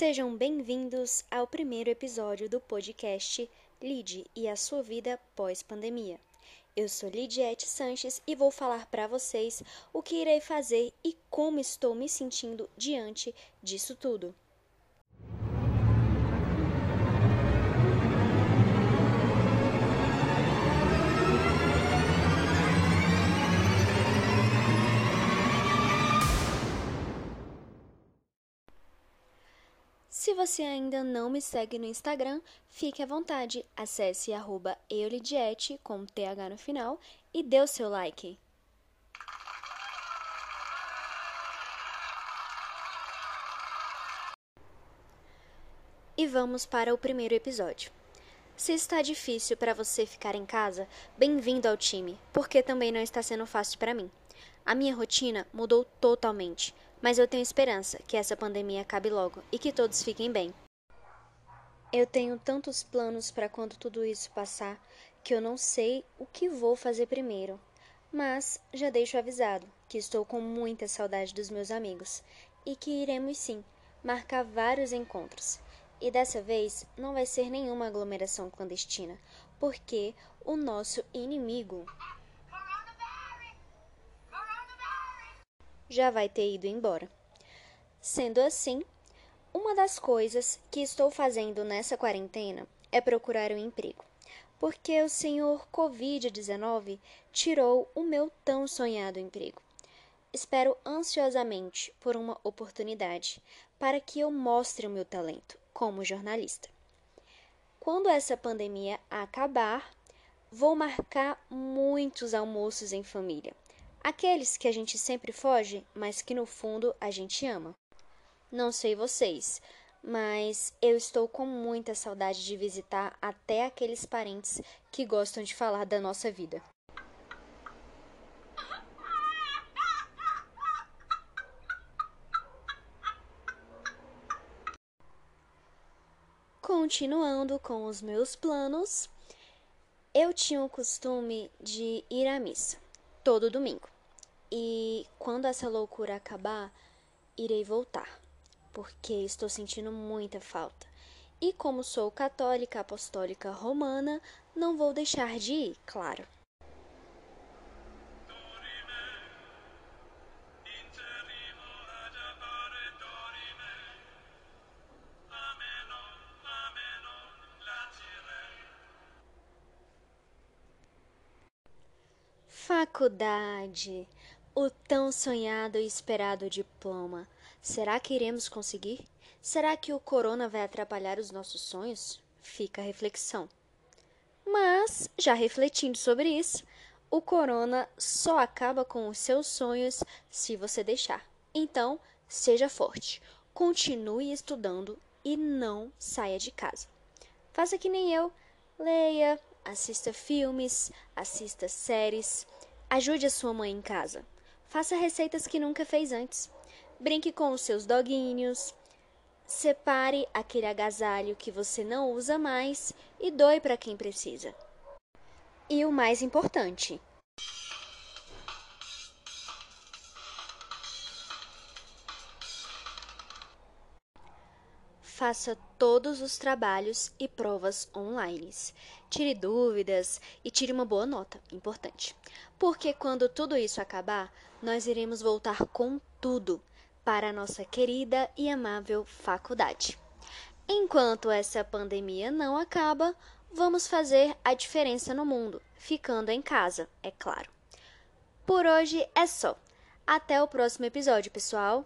Sejam bem-vindos ao primeiro episódio do podcast Lide e a sua vida pós-pandemia. Eu sou Lidiette Sanches e vou falar para vocês o que irei fazer e como estou me sentindo diante disso tudo. Você ainda não me segue no Instagram, fique à vontade. Acesse arroba eulidiete, com TH no final, e dê o seu like. E vamos para o primeiro episódio. Se está difícil para você ficar em casa, bem-vindo ao time, porque também não está sendo fácil para mim. A minha rotina mudou totalmente, mas eu tenho esperança que essa pandemia acabe logo e que todos fiquem bem. Eu tenho tantos planos para quando tudo isso passar que eu não sei o que vou fazer primeiro. Mas já deixo avisado que estou com muita saudade dos meus amigos e que iremos sim marcar vários encontros. E dessa vez não vai ser nenhuma aglomeração clandestina, porque o nosso inimigo já vai ter ido embora. Sendo assim, uma das coisas que estou fazendo nessa quarentena é procurar um emprego, porque o senhor Covid-19 tirou o meu tão sonhado emprego. Espero ansiosamente por uma oportunidade para que eu mostre o meu talento como jornalista. Quando essa pandemia acabar, vou marcar muitos almoços em família Aqueles que a gente sempre foge, mas que no fundo a gente ama. Não sei vocês, mas eu estou com muita saudade de visitar até aqueles parentes que gostam de falar da nossa vida. Continuando com os meus planos, eu tinha o costume de ir à missa todo domingo. E quando essa loucura acabar, irei voltar, porque estou sentindo muita falta. E como sou católica apostólica romana, não vou deixar de ir, claro. Faculdade, o tão sonhado e esperado diploma. Será que iremos conseguir? Será que o corona vai atrapalhar os nossos sonhos? Fica a reflexão. Mas, já refletindo sobre isso, o corona só acaba com os seus sonhos se você deixar. Então, seja forte, continue estudando e não saia de casa. Faça que nem eu, leia, assista filmes, assista séries, ajude a sua mãe em casa. Faça receitas que nunca fez antes. Brinque com os seus doguinhos. Separe aquele agasalho que você não usa mais e doe para quem precisa. E o mais importante, faça todos os trabalhos e provas online. Tire dúvidas e tire uma boa nota, importante. Porque quando tudo isso acabar, nós iremos voltar com tudo para a nossa querida e amável faculdade. Enquanto essa pandemia não acaba, vamos fazer a diferença no mundo, ficando em casa, é claro. Por hoje é só. Até o próximo episódio, pessoal!